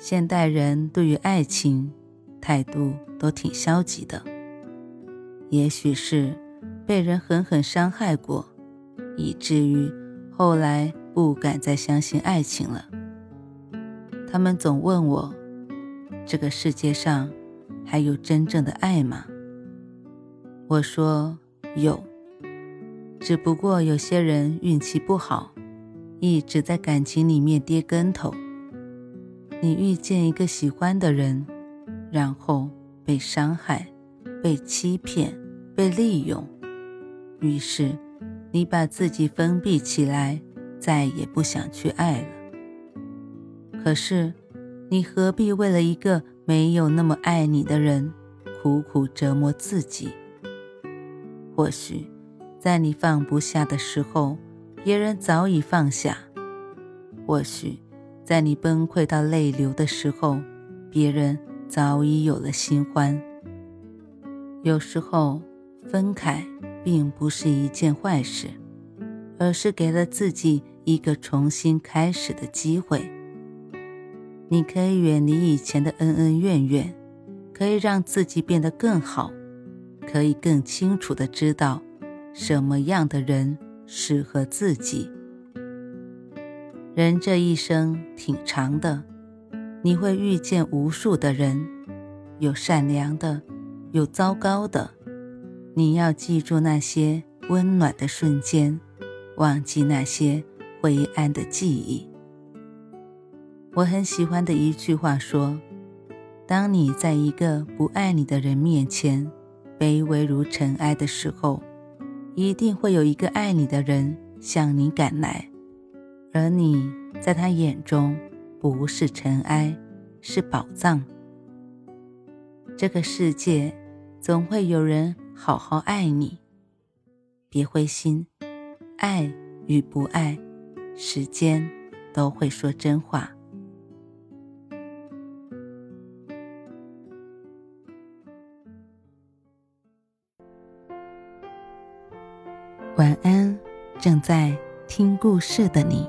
现代人对于爱情态度都挺消极的，也许是被人狠狠伤害过，以至于后来不敢再相信爱情了。他们总问我：这个世界上还有真正的爱吗？我说有，只不过有些人运气不好，一直在感情里面跌跟头。你遇见一个喜欢的人，然后被伤害、被欺骗、被利用，于是你把自己封闭起来，再也不想去爱了。可是，你何必为了一个没有那么爱你的人，苦苦折磨自己？或许，在你放不下的时候，别人早已放下；或许。在你崩溃到泪流的时候，别人早已有了新欢。有时候分开并不是一件坏事，而是给了自己一个重新开始的机会。你可以远离以前的恩恩怨怨，可以让自己变得更好，可以更清楚的知道什么样的人适合自己。人这一生挺长的，你会遇见无数的人，有善良的，有糟糕的。你要记住那些温暖的瞬间，忘记那些灰暗的记忆。我很喜欢的一句话说：“当你在一个不爱你的人面前卑微如尘埃的时候，一定会有一个爱你的人向你赶来。”而你在他眼中不是尘埃，是宝藏。这个世界总会有人好好爱你，别灰心，爱与不爱，时间都会说真话。晚安，正在听故事的你。